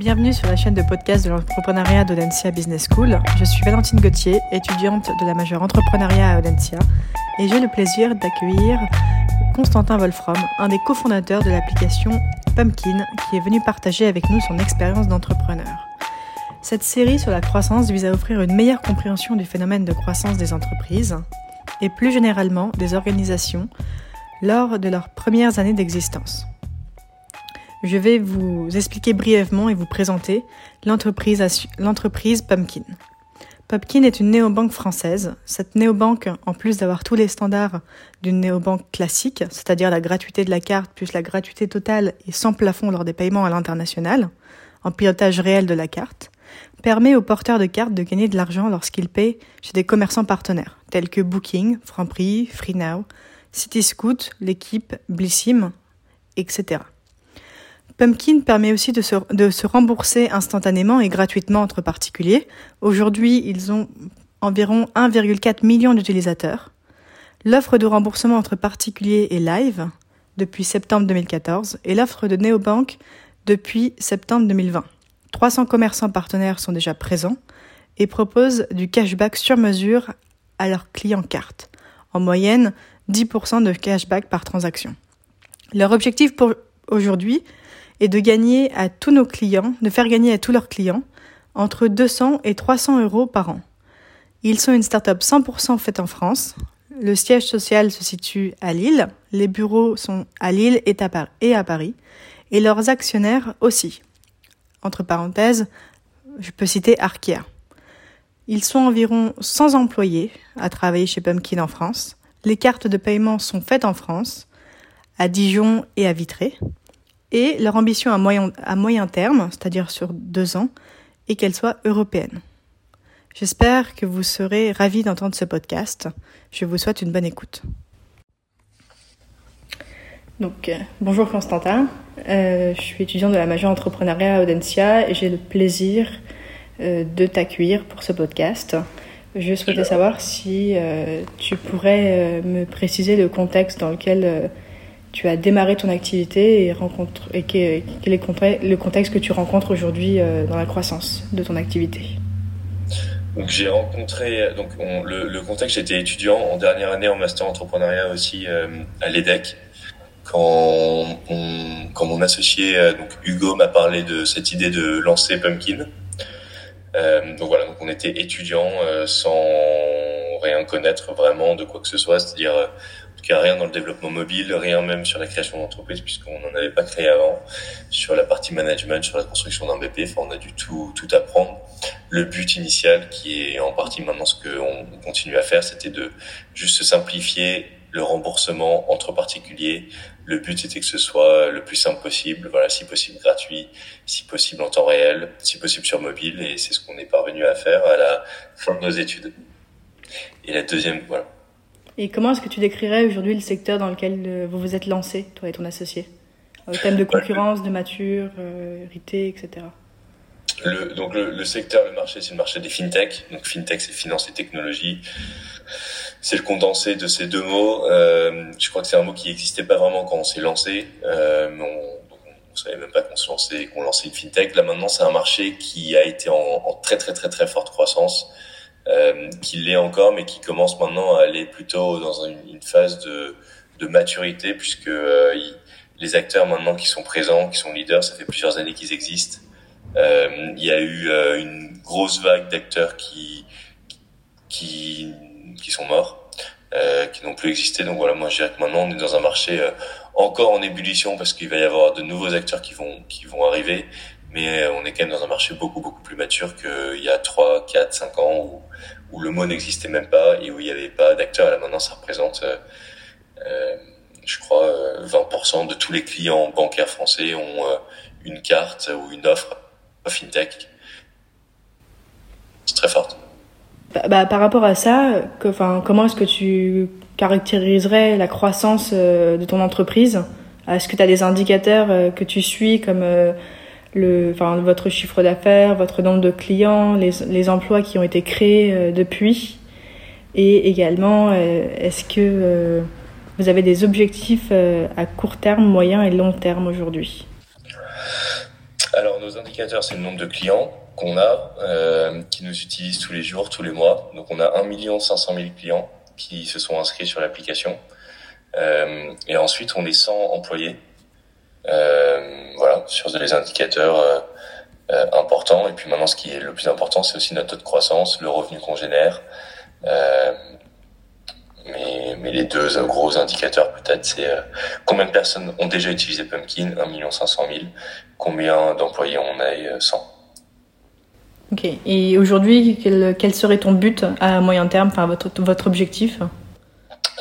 Bienvenue sur la chaîne de podcast de l'entrepreneuriat d'Audencia Business School. Je suis Valentine Gauthier, étudiante de la majeure entrepreneuriat à Audencia, et j'ai le plaisir d'accueillir Constantin Wolfram, un des cofondateurs de l'application Pumpkin, qui est venu partager avec nous son expérience d'entrepreneur. Cette série sur la croissance vise à offrir une meilleure compréhension du phénomène de croissance des entreprises et plus généralement des organisations lors de leurs premières années d'existence. Je vais vous expliquer brièvement et vous présenter l'entreprise Pumpkin. Pumpkin est une néobanque française. Cette néobanque, en plus d'avoir tous les standards d'une néobanque classique, c'est-à-dire la gratuité de la carte plus la gratuité totale et sans plafond lors des paiements à l'international, en pilotage réel de la carte, permet aux porteurs de cartes de gagner de l'argent lorsqu'ils paient chez des commerçants partenaires, tels que Booking, Franprix, FreeNow, Cityscoot, l'équipe, Blissim, etc. Pumpkin permet aussi de se, rembourser instantanément et gratuitement entre particuliers. Aujourd'hui, ils ont environ 1,4 million d'utilisateurs. L'offre de remboursement entre particuliers est live depuis septembre 2014 et l'offre de Neobank depuis septembre 2020. 300 commerçants partenaires sont déjà présents et proposent du cashback sur mesure à leurs clients cartes. En moyenne, 10% de cashback par transaction. Leur objectif pour aujourd'hui et de gagner à tous nos clients, de faire gagner à tous leurs clients entre 200 et 300 euros par an. Ils sont une start-up 100% faite en France. Le siège social se situe à Lille. Les bureaux sont à Lille et à Paris. Et leurs actionnaires aussi. Entre parenthèses, je peux citer Arkea. Ils sont environ 100 employés à travailler chez Pumpkin en France. Les cartes de paiement sont faites en France, à Dijon et à Vitré et leur ambition à moyen, à moyen terme, c'est-à-dire sur deux ans, est qu'elle soit européenne. J'espère que vous serez ravis d'entendre ce podcast. Je vous souhaite une bonne écoute. Donc, euh, bonjour Constantin, euh, je suis étudiante de la majeure entrepreneuriat à Audencia et j'ai le plaisir euh, de t'accueillir pour ce podcast. Je souhaitais savoir si tu pourrais me préciser le contexte dans lequel tu as démarré ton activité et, rencontre, et quel est le contexte que tu rencontres aujourd'hui euh, dans la croissance de ton activité? Donc j'ai rencontré donc le, contexte j'étais étudiant en dernière année en master entrepreneuriat aussi euh, à l'EDEC quand quand mon associé euh, donc Hugo m'a parlé de cette idée de lancer Pumpkin donc voilà donc on était étudiants sans rien connaître vraiment de quoi que ce soit c'est-à-dire tout cas, rien dans le développement mobile, rien même sur la création d'entreprise, puisqu'on n'en avait pas créé avant, sur la partie management, sur la construction d'un BP. Enfin, on a dû tout, tout apprendre. Le but initial, qui est en partie maintenant ce qu'on continue à faire, c'était de juste simplifier le remboursement entre particuliers. Le but c'était que ce soit le plus simple possible, voilà, si possible gratuit, si possible en temps réel, si possible sur mobile, et c'est ce qu'on est parvenu à faire à la fin de nos études. Et la deuxième, voilà, et comment est-ce que tu décrirais aujourd'hui le secteur dans lequel euh, vous vous êtes lancé, toi et ton associé? Au thème de concurrence, de maturité, euh, etc. Le, donc le, secteur, le marché, c'est le marché des fintech. Donc fintech, c'est finance et technologie. C'est le condensé de ces deux mots. Euh, je crois que c'est un mot qui n'existait pas vraiment quand on s'est lancé. Euh, on, on, savait même pas qu'on lançait, qu'on lançait une fintech. Là maintenant, c'est un marché qui a été en, en, très très très très forte croissance euh, qui l'est encore, mais qui commence maintenant à aller plutôt dans une, une phase de, de, maturité, puisque euh, les acteurs maintenant qui sont présents, qui sont leaders, ça fait plusieurs années qu'ils existent. Euh, il y a eu euh, une grosse vague d'acteurs qui, qui, qui sont morts, euh, qui n'ont plus existé. Donc voilà, moi je dirais que maintenant on est dans un marché encore en ébullition parce qu'il va y avoir de nouveaux acteurs qui vont qui vont arriver, mais on est quand même dans un marché beaucoup beaucoup plus mature qu'il y a 3, 4, 5 ans où, où le mot n'existait même pas et où il n'y avait pas d'acteurs. Là maintenant, ça représente, euh, euh je crois, 20% euh, de tous les clients bancaires français ont euh, une carte ou une offre fintech. C'est très forte. Bah, bah, par rapport à ça, que, comment est-ce que tu caractériserais la croissance de ton entreprise? Est-ce que tu as des indicateurs que tu suis comme le, enfin, votre chiffre d'affaires, votre nombre de clients, les, les, emplois qui ont été créés euh, depuis, et également euh, est-ce que euh, vous avez des objectifs à court terme, moyen et long terme aujourd'hui? Alors nos indicateurs, c'est le nombre de clients qu'on a, euh, qui nous utilisent tous les jours, tous les mois. Donc on a 1 500 000 clients qui se sont inscrits sur l'application. Euh, et ensuite, on est 100 employés. Euh, voilà, sur des indicateurs euh, euh, importants. Et puis maintenant, ce qui est le plus important, c'est aussi notre taux de croissance, le revenu qu'on génère. Euh, mais, mais, les deux gros indicateurs peut-être, c'est combien de personnes ont déjà utilisé Pumpkin, 1 500 000, combien d'employés on a, 100. Ok. Et aujourd'hui, quel, quel, serait ton but à moyen terme, enfin votre, votre objectif?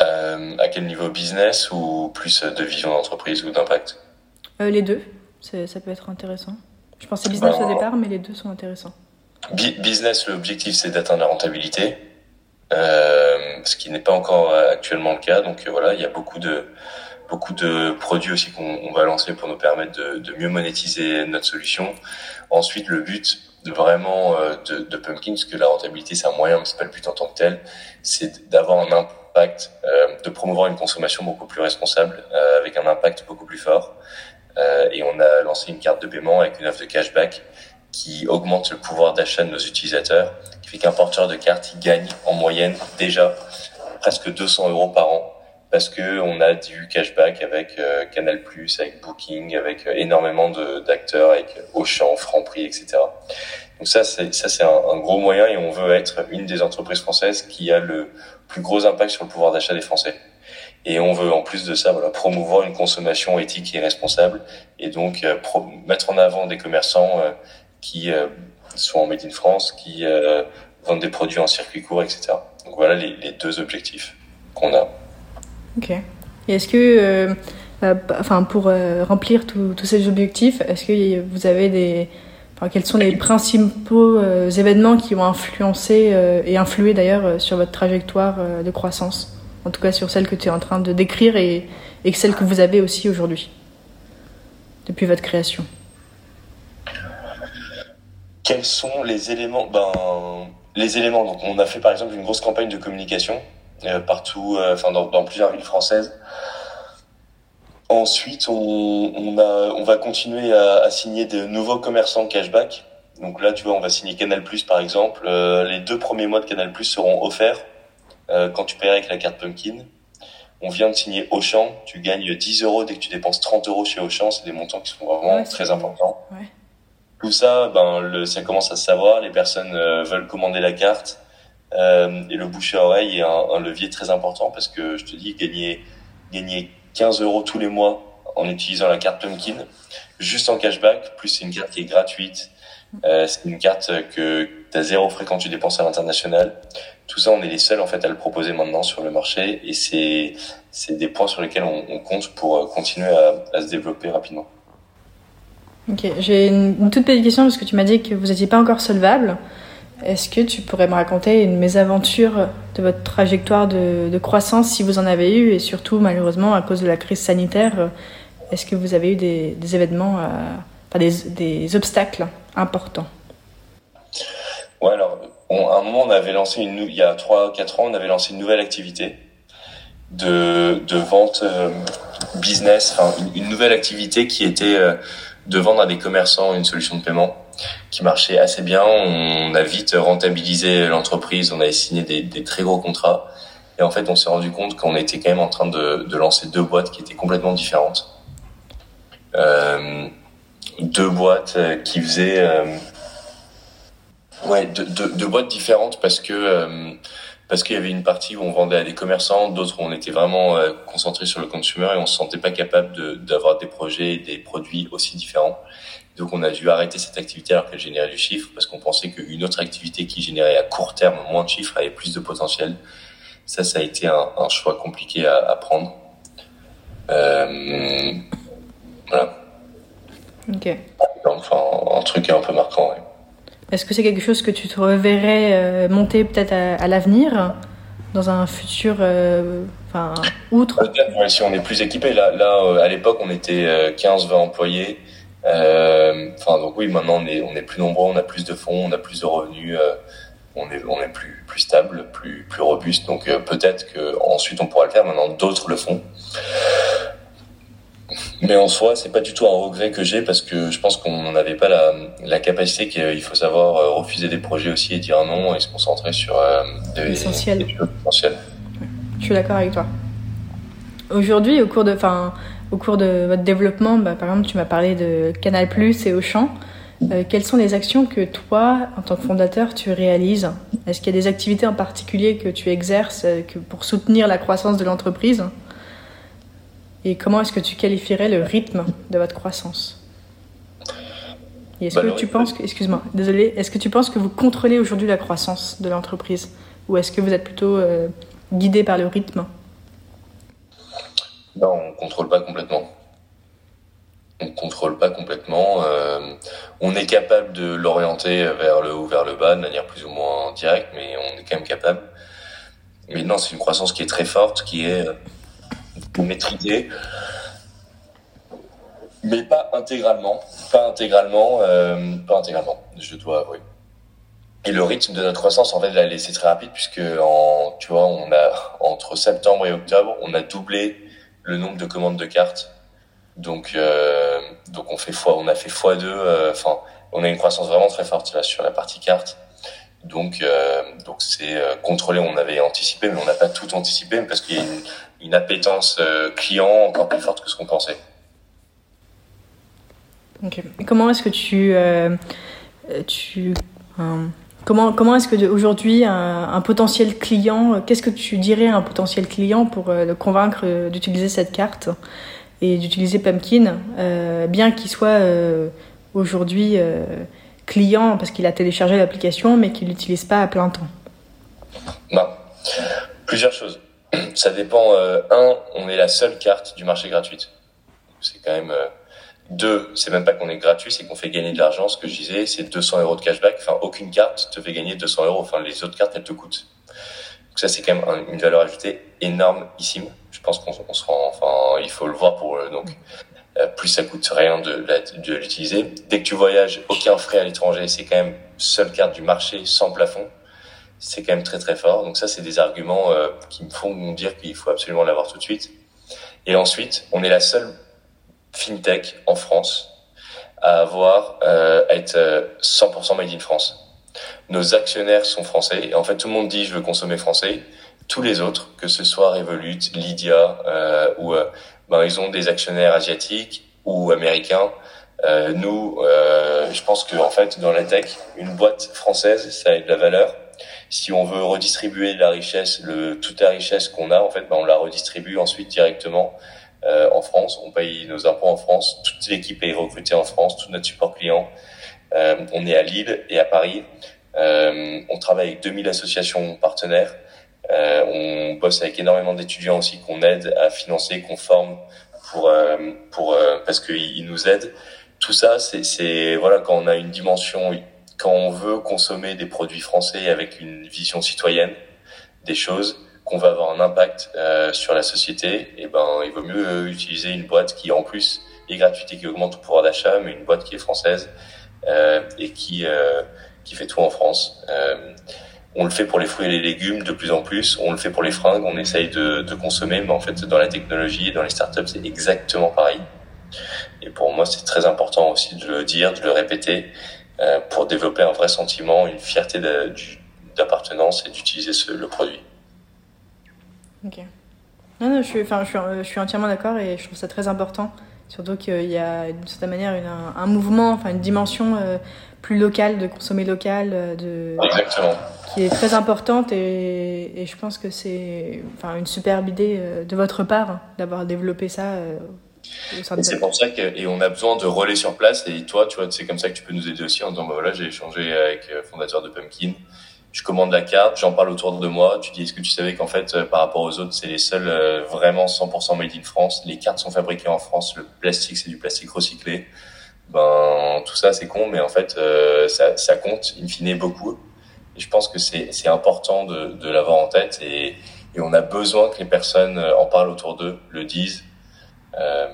Euh, À quel niveau business ou plus de vision d'entreprise ou d'impact? Euh, Les deux. Ça peut être intéressant. Je pensais business ben, au départ, mais les deux sont intéressants. Business, l'objectif c'est d'atteindre la rentabilité, euh, ce qui n'est pas encore actuellement le cas. Donc euh, voilà, il y a beaucoup de beaucoup de produits aussi qu'on va lancer pour nous permettre de, de, mieux monétiser notre solution. Ensuite, le but vraiment euh, de, de, Pumpkin, parce que la rentabilité c'est un moyen, mais c'est pas le but en tant que tel, c'est d'avoir un impact, euh, de promouvoir une consommation beaucoup plus responsable, euh, avec un impact beaucoup plus fort. Et on a lancé une carte de paiement avec une offre de cashback qui augmente le pouvoir d'achat de nos utilisateurs, qui fait qu'un porteur de carte il gagne en moyenne déjà presque 200 euros par an parce que on a du cashback avec euh, Canal+, avec Booking, avec euh, énormément d'acteurs, avec Auchan, Franprix, etc. Donc ça, c'est ça c'est un, un, gros moyen et on veut être une des entreprises françaises qui a le plus gros impact sur le pouvoir d'achat des Français. Et on veut en plus de ça, voilà, promouvoir une consommation éthique et responsable, et donc euh, mettre en avant des commerçants qui sont en Made in France, qui vendent des produits en circuit court, etc. Donc voilà les, deux objectifs qu'on a. Ok. Et est-ce que, euh, euh, enfin, pour euh, remplir tous ces objectifs, est-ce que vous avez des, enfin, quels sont les principaux événements qui ont influencé et influé d'ailleurs sur votre trajectoire de croissance? En tout cas, sur celle que tu es en train de décrire et, et celle que vous avez aussi aujourd'hui, depuis votre création. Quels sont les éléments Ben, les éléments? Donc, on a fait par exemple une grosse campagne de communication euh, partout, euh, enfin dans, plusieurs villes françaises. Ensuite, on, va continuer à, à, signer de nouveaux commerçants cashback. Donc là, tu vois, on va signer Canal Plus par exemple. Euh, les deux premiers mois de Canal Plus seront offerts quand tu paieras avec la carte Pumpkin. On vient de signer Auchan. Tu gagnes 10 euros dès que tu dépenses 30 euros chez Auchan. C'est des montants qui sont vraiment très importants. Ouais. Tout ça, ben, le, ça commence à se savoir. Les personnes veulent commander la carte. Euh, et le bouche à oreille est un, un, levier très important parce que je te dis, gagner, gagner 15 euros tous les mois en utilisant la carte Pumpkin, juste en cashback, plus c'est une carte qui est gratuite, euh, c'est une carte que tu as zéro frais quand tu dépenses à l'international. Tout ça, on est les seuls en fait à le proposer maintenant sur le marché et c'est des points sur lesquels on, compte pour euh, continuer à, se développer rapidement. Ok, j'ai une, toute petite question parce que tu m'as dit que vous n'étiez pas encore solvable. Est-ce que tu pourrais me raconter une mésaventure de votre trajectoire de, croissance, si vous en avez eu, et surtout, malheureusement, à cause de la crise sanitaire, est-ce que vous avez eu des, événements, euh, enfin des, obstacles? Importants Ouais, alors, à un moment, on avait lancé, une, il y a 3-4 ans, on avait lancé une nouvelle activité de, de vente euh, business, enfin, une, nouvelle activité qui était euh, de vendre à des commerçants une solution de paiement qui marchait assez bien. On a vite rentabilisé l'entreprise, on avait signé des, très gros contrats. Et en fait, on s'est rendu compte qu'on était quand même en train de, de, lancer deux boîtes qui étaient complètement différentes. Euh, deux boîtes qui faisaient... Euh, ouais, deux, deux, deux, boîtes différentes parce que... Euh, parce qu'il y avait une partie où on vendait à des commerçants, d'autres où on était vraiment euh, concentré sur le consumer et on se sentait pas capable d'avoir des projets et des produits aussi différents. Donc on a dû arrêter cette activité alors qu'elle générait du chiffre parce qu'on pensait qu'une autre activité qui générait à court terme moins de chiffres avait plus de potentiel. Ça, ça a été un, un choix compliqué à, à prendre. Euh, voilà. Ok. Enfin, un, truc un peu marquant. Ouais. Est-ce que c'est quelque chose que tu te reverrais euh, monter peut-être à, à l'avenir, dans un futur, euh, enfin, outre? Ouais, si on est plus équipé. Là, là euh, à l'époque, on était 15-20 employés. Enfin donc oui, maintenant on est on est plus nombreux, on a plus de fonds, on a plus de revenus, on est on est plus plus stable, plus plus robuste. Donc euh, peut-être que ensuite on pourra le faire. Maintenant d'autres le font. Mais en soi, c'est pas du tout un regret que j'ai parce que je pense qu'on n'avait pas la, la capacité qu'il faut savoir euh, refuser des projets aussi et dire non et se concentrer sur euh, des. Je suis d'accord avec toi. Aujourd'hui, au cours de, enfin, au cours de votre développement, bah, par exemple, tu m'as parlé de Canal+ et Auchan. Euh, quelles sont les actions que toi, en tant que fondateur, tu réalises? Est-ce qu'il y a des activités en particulier que tu exerces que pour soutenir la croissance de l'entreprise? Et comment est-ce que tu qualifierais le rythme de votre croissance? Est-ce bah, que tu penses que, excuse-moi, désolé, est-ce que tu penses que vous contrôlez aujourd'hui la croissance de l'entreprise? Ou est-ce que vous êtes plutôt euh, guidé par le rythme? Non, on contrôle pas complètement. On contrôle pas complètement. Euh, on est capable de l'orienter vers le haut, vers le bas, de manière plus ou moins directe, mais on est quand même capable. Mais non, c'est une croissance qui est très forte, qui est pour maîtriser, mais pas intégralement, pas intégralement, euh, pas intégralement, je dois avouer. Et le rythme de notre croissance, en fait, l'a laissé très rapide puisque en, tu vois, on a entre septembre et octobre, on a doublé le nombre de commandes de cartes. Donc, euh, donc on fait fois, on a fait fois deux. Euh, enfin, on a une croissance vraiment très forte là sur la partie carte. Donc, euh, donc c'est euh, contrôlé. On avait anticipé, mais on n'a pas tout anticipé parce qu'il y a une, une appétence euh, client encore plus forte que ce qu'on pensait. Ok. comment est-ce que tu, euh, tu comment comment est-ce que aujourd'hui un, un, potentiel client, qu'est-ce que tu dirais à un potentiel client pour le convaincre d'utiliser cette carte et d'utiliser Pumpkin, bien qu'il soit aujourd'hui client parce qu'il a téléchargé l'application mais qu'il l'utilise pas à plein temps Non. Plusieurs choses. Ça dépend. Euh, un, on est la seule carte du marché gratuite. C'est quand même. Euh, deux, c'est même pas qu'on est gratuit, c'est qu'on fait gagner de l'argent. Ce que je disais, c'est 200 euros de cashback. Enfin, aucune carte te fait gagner 200 euros. Enfin, les autres cartes, elles te coûtent. Donc ça, c'est quand même une valeur ajoutée énormissime. Je pense qu'on se rend. Enfin, il faut le voir pour euh, donc plus ça coûte rien de, l'utiliser. Dès que tu voyages, aucun frais à l'étranger, c'est quand même seule carte du marché sans plafond. C'est quand même très très fort. Donc ça, c'est des arguments euh, qui me font dire qu'il faut absolument l'avoir tout de suite. Et ensuite, on est la seule fintech en France à avoir euh, être 100% made in France. Nos actionnaires sont français et en fait tout le monde dit je veux consommer français. Tous les autres, que ce soit Revolut, Lydia euh, ou ben, ils ont des actionnaires asiatiques ou américains. Euh, nous, euh, je pense que en fait, dans la tech, une boîte française, ça a de la valeur. Si on veut redistribuer la richesse, le, toute la richesse qu'on a, en fait, ben, on la redistribue ensuite directement euh, en France. On paye nos impôts en France. Toute l'équipe est recrutée en France. Tout notre support client. Euh, on est à Lille et à Paris. Euh, on travaille avec 2000 associations partenaires. Euh, on bosse avec énormément d'étudiants aussi qu'on aide à financer, qu'on forme pour euh, pour euh, parce qu'ils nous aident. Tout ça, c'est voilà quand on a une dimension, quand on veut consommer des produits français avec une vision citoyenne des choses, qu'on va avoir un impact euh, sur la société, et eh ben il vaut mieux utiliser une boîte qui en plus est gratuite et qui augmente le pouvoir d'achat, mais une boîte qui est française euh, et qui euh, qui fait tout en France. On le fait pour les fruits et les légumes de plus en plus. On le fait pour les fringues. On essaye de, de consommer, mais en fait, dans la technologie et dans les startups, c'est exactement pareil. Et pour moi, c'est très important aussi de le dire, de le répéter, euh, pour développer un vrai sentiment, une fierté d'appartenance et d'utiliser le produit. Ok. Non, non, je suis, enfin, je suis, je suis entièrement d'accord et je trouve ça très important. Surtout qu'il y a d'une certaine manière une, un, mouvement, enfin une dimension euh, plus locale, de consommer local, euh, de, Exactement. qui est très importante et, et je pense que c'est enfin, une superbe idée euh, de votre part hein, d'avoir développé ça. C'est pour ça que et on a besoin de relais sur place et toi tu vois c'est comme ça que tu peux nous aider aussi en disant bah voilà j'ai échangé avec le fondateur de Pumpkin je commande la carte j'en parle autour de moi tu dis est-ce que tu savais qu'en fait par rapport aux autres c'est les seuls vraiment 100% made in France? Les cartes sont fabriquées en France le plastique c'est du plastique recyclé ben tout ça c'est con, mais en fait euh, ça, ça, compte in fine beaucoup. Et je pense que c'est important de, de l'avoir en tête et, et, on a besoin que les personnes euh, en parlent autour d'eux, le disent. Euh,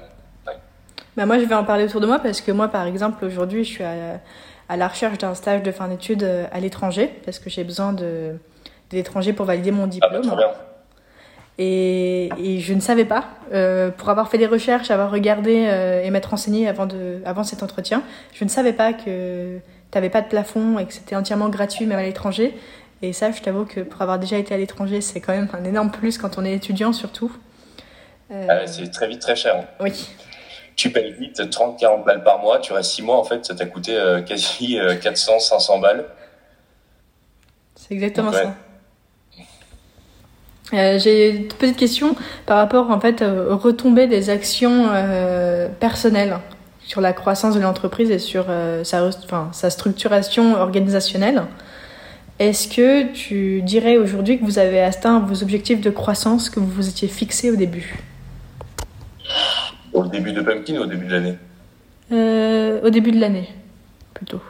ben moi je vais en parler autour de moi parce que moi par exemple aujourd'hui je suis à, à la recherche d'un stage de fin d'études euh, à l'étranger parce que j'ai besoin de, de l'étranger pour valider mon ah, bah, diplôme. Et, je ne savais pas, euh, pour avoir fait des recherches, avoir regardé euh, et m'être renseigné avant, de, avant cet entretien, je ne savais pas que tu n'avais pas de plafond et que c'était entièrement gratuit même à l'étranger. Et ça, je t'avoue que pour avoir déjà été à l'étranger, c'est quand même un énorme plus quand on est étudiant surtout. Euh, ah c'est très vite très cher. Hein. Oui. Tu payes vite 30-40 balles par mois, tu restes 6 mois, en fait, ça t'a coûté quasi 400-500 balles. C'est exactement ça. Euh, j'ai une petite question par rapport en fait aux retombées des actions euh, personnelles sur la croissance de l'entreprise et sur euh, sa, enfin, sa structuration organisationnelle. Est-ce que tu dirais aujourd'hui que vous avez atteint vos objectifs de croissance que vous vous étiez fixés au début? Au début de Pumpkin ou au début de l'année Au début de l'année, plutôt.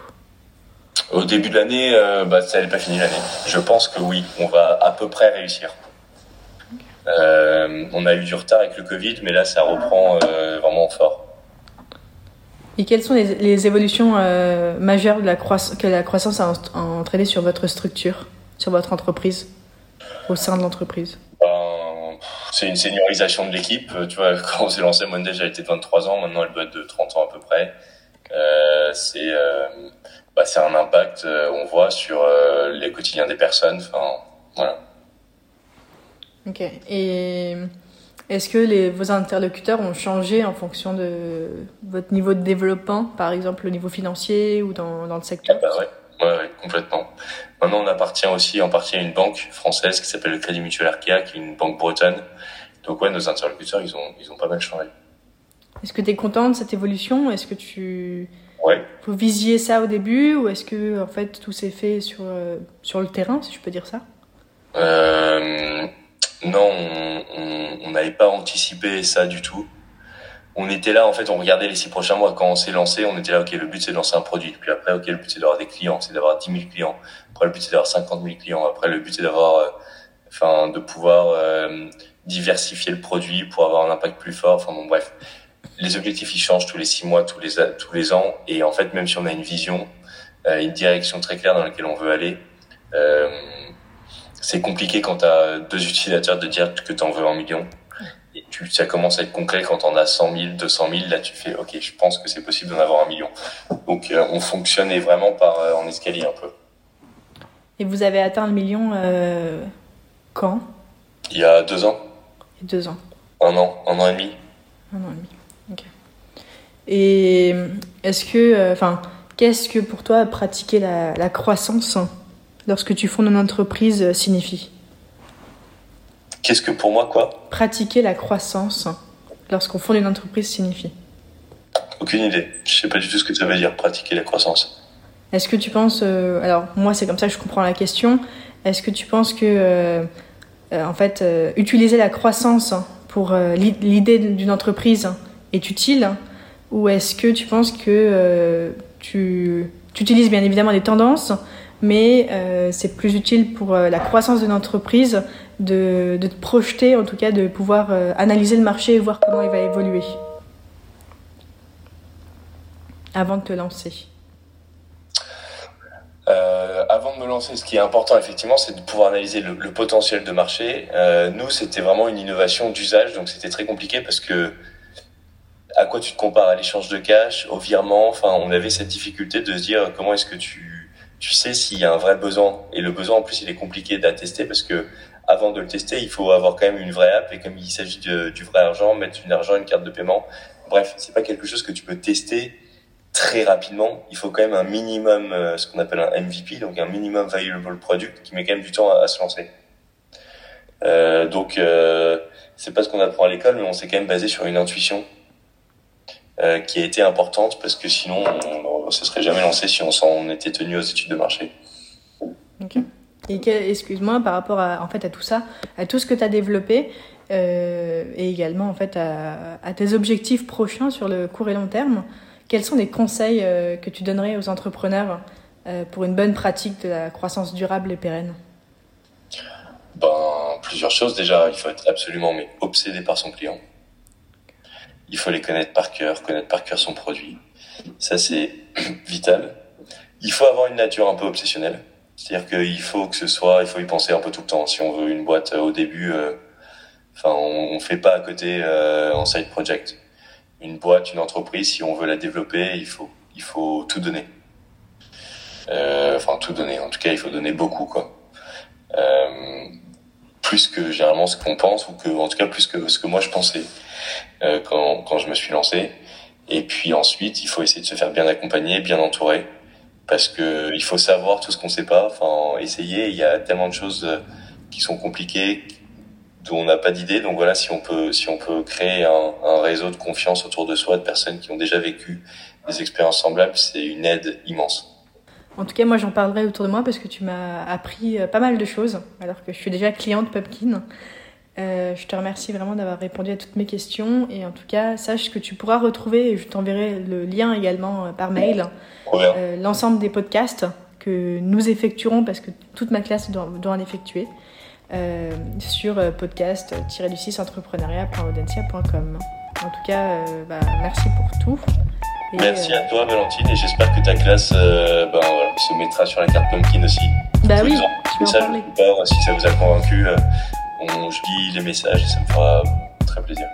Au début de l'année, bah, ça n'avait pas fini l'année. Je pense que oui, on va à peu près réussir. Euh, on a eu du retard avec le Covid, mais là, ça reprend euh, vraiment fort. Et quelles sont les, évolutions euh, majeures de la que la croissance a, entraîné sur votre structure, sur votre entreprise, au sein de l'entreprise? C'est une seniorisation de l'équipe. Tu vois, quand on s'est lancé, Monday, j'avais été de 23 ans, maintenant elle doit être de 30 ans à peu près. c'est bah, un impact, on voit, sur les quotidiens des personnes. Enfin, voilà. Ok. Et est-ce que les, vos interlocuteurs ont changé en fonction de votre niveau de développement, par exemple au niveau financier ou dans, dans le secteur? Ah bah ouais. Complètement. Maintenant, on appartient aussi en partie à une banque française qui s'appelle le Crédit Mutuel Arkea, qui est une banque bretonne. Donc ouais, nos interlocuteurs, ils ont, ils ont pas mal changé. Est-ce que tu es content de cette évolution? Est-ce que tu ouais. vous visiez ça au début ou est-ce que en fait tout s'est fait sur euh, sur le terrain, si je peux dire ça? Euh, non, on n'avait pas anticipé ça du tout. On était là, en fait, on regardait les six prochains mois. Quand on s'est lancé, on était là, ok, le but c'est de lancer un produit. Puis après, ok, le but c'est d'avoir des clients, c'est d'avoir 10 000 clients. Après, le but c'est d'avoir 50 000 clients. Après, le but c'est d'avoir, euh, enfin, de pouvoir euh, diversifier le produit pour avoir un impact plus fort. Enfin bon, bref, les objectifs ils changent tous les six mois, tous les tous les ans. Et en fait, même si on a une vision, euh, une direction très claire dans laquelle on veut aller. Euh, c'est compliqué quand tu as deux utilisateurs de dire que tu en veux un million. Et tu, ça commence à être concret quand on a 100 000, 200 000. Là, tu fais, OK, je pense que c'est possible d'en avoir un million. Donc, euh, on fonctionnait vraiment par euh, en escalier un peu. Et vous avez atteint le million euh, quand? Il y a deux ans. Deux ans. Un an, un an et demi. Un an et demi, ok. Et est-ce que, enfin, qu'est-ce que pour toi pratiquer la, la croissance lorsque tu fondes une entreprise signifie? Qu'est-ce que pour moi quoi Pratiquer la croissance lorsqu'on fonde une entreprise signifie Aucune idée. Je sais pas du tout ce que ça veut dire pratiquer la croissance. Est-ce que tu penses, euh, alors moi c'est comme ça que je comprends la question, est-ce que tu penses que euh, en fait utiliser la croissance pour l'idée d'une entreprise est utile? Ou est-ce que tu penses que tu, tu utilises bien évidemment des tendances mais euh, c'est plus utile pour euh, la croissance d'une entreprise de, te projeter, en tout cas de pouvoir euh, analyser le marché et voir comment il va évoluer avant de te lancer. avant de me lancer, ce qui est important effectivement, c'est de pouvoir analyser le, potentiel de marché. nous, c'était vraiment une innovation d'usage, donc c'était très compliqué parce que à quoi tu te compares? À l'échange de cash, au virement? Enfin, on avait cette difficulté de se dire comment est-ce que tu tu sais s'il y a un vrai besoin? Et le besoin, en plus, il est compliqué d'attester parce que avant de le tester, il faut avoir quand même une vraie app. Et comme il s'agit du vrai argent, mettre une argent, une carte de paiement. Bref, c'est pas quelque chose que tu peux tester très rapidement. Il faut quand même un minimum, euh, ce qu'on appelle un MVP, donc un minimum viable product, qui met quand même du temps à, se lancer. Euh, donc, euh, c'est pas ce qu'on apprend à l'école, mais on s'est quand même basé sur une intuition euh, qui a été importante parce que sinon on ne se serait jamais lancé si on s'en était tenu aux études de marché. Ok. Et excuse-moi par rapport à en fait à tout ça, à tout ce que tu as développé euh, et également en fait à, tes objectifs prochains sur le court et long terme, quels sont les conseils euh, que tu donnerais aux entrepreneurs euh, pour une bonne pratique de la croissance durable et pérenne? Ben plusieurs choses déjà, il faut être absolument obsédé par son client il faut les connaître par cœur, connaître par cœur son produit. Ça, c'est vital. Il faut avoir une nature un peu obsessionnelle. C'est-à-dire qu'il faut que ce soit, il faut y penser un peu tout le temps. Si on veut une boîte euh, au début, euh, Enfin, on, on fait pas à côté euh, en side project. Une boîte, une entreprise, si on veut la développer, il faut, il faut tout donner. Enfin, tout donner. En tout cas, il faut donner beaucoup, quoi. Euh, plus que généralement ce qu'on pense ou que, en tout cas, plus que ce que moi je pensais euh, quand, quand je me suis lancé. Et puis ensuite, il faut essayer de se faire bien accompagner, bien entourer, parce que il faut savoir tout ce qu'on sait pas. Enfin, essayer. Il y a tellement de choses euh, qui sont compliquées, dont on n'a pas d'idée. Donc voilà, si on peut, si on peut créer un, un, réseau de confiance autour de soi, de personnes qui ont déjà vécu des expériences semblables, c'est une aide immense. En tout cas, moi, j'en parlerai autour de moi parce que tu m'as appris euh, pas mal de choses, alors que je suis déjà cliente Pupkin. Euh, je te remercie vraiment d'avoir répondu à toutes mes questions et en tout cas, sache que tu pourras retrouver, et je t'enverrai le lien également euh, par mail, euh, l'ensemble des podcasts que nous effectuerons parce que toute ma classe doit, doit en effectuer euh, sur podcast-du6 entrepreneuriat.audencia.com. En tout cas, bah, merci pour tout. Et merci à toi, Valentine, et j'espère que ta classe ben, voilà, se mettra sur la carte Pumpkin aussi. Bah oui, je vais en parler. si ça vous a convaincu je lis les messages et ça me fera très plaisir.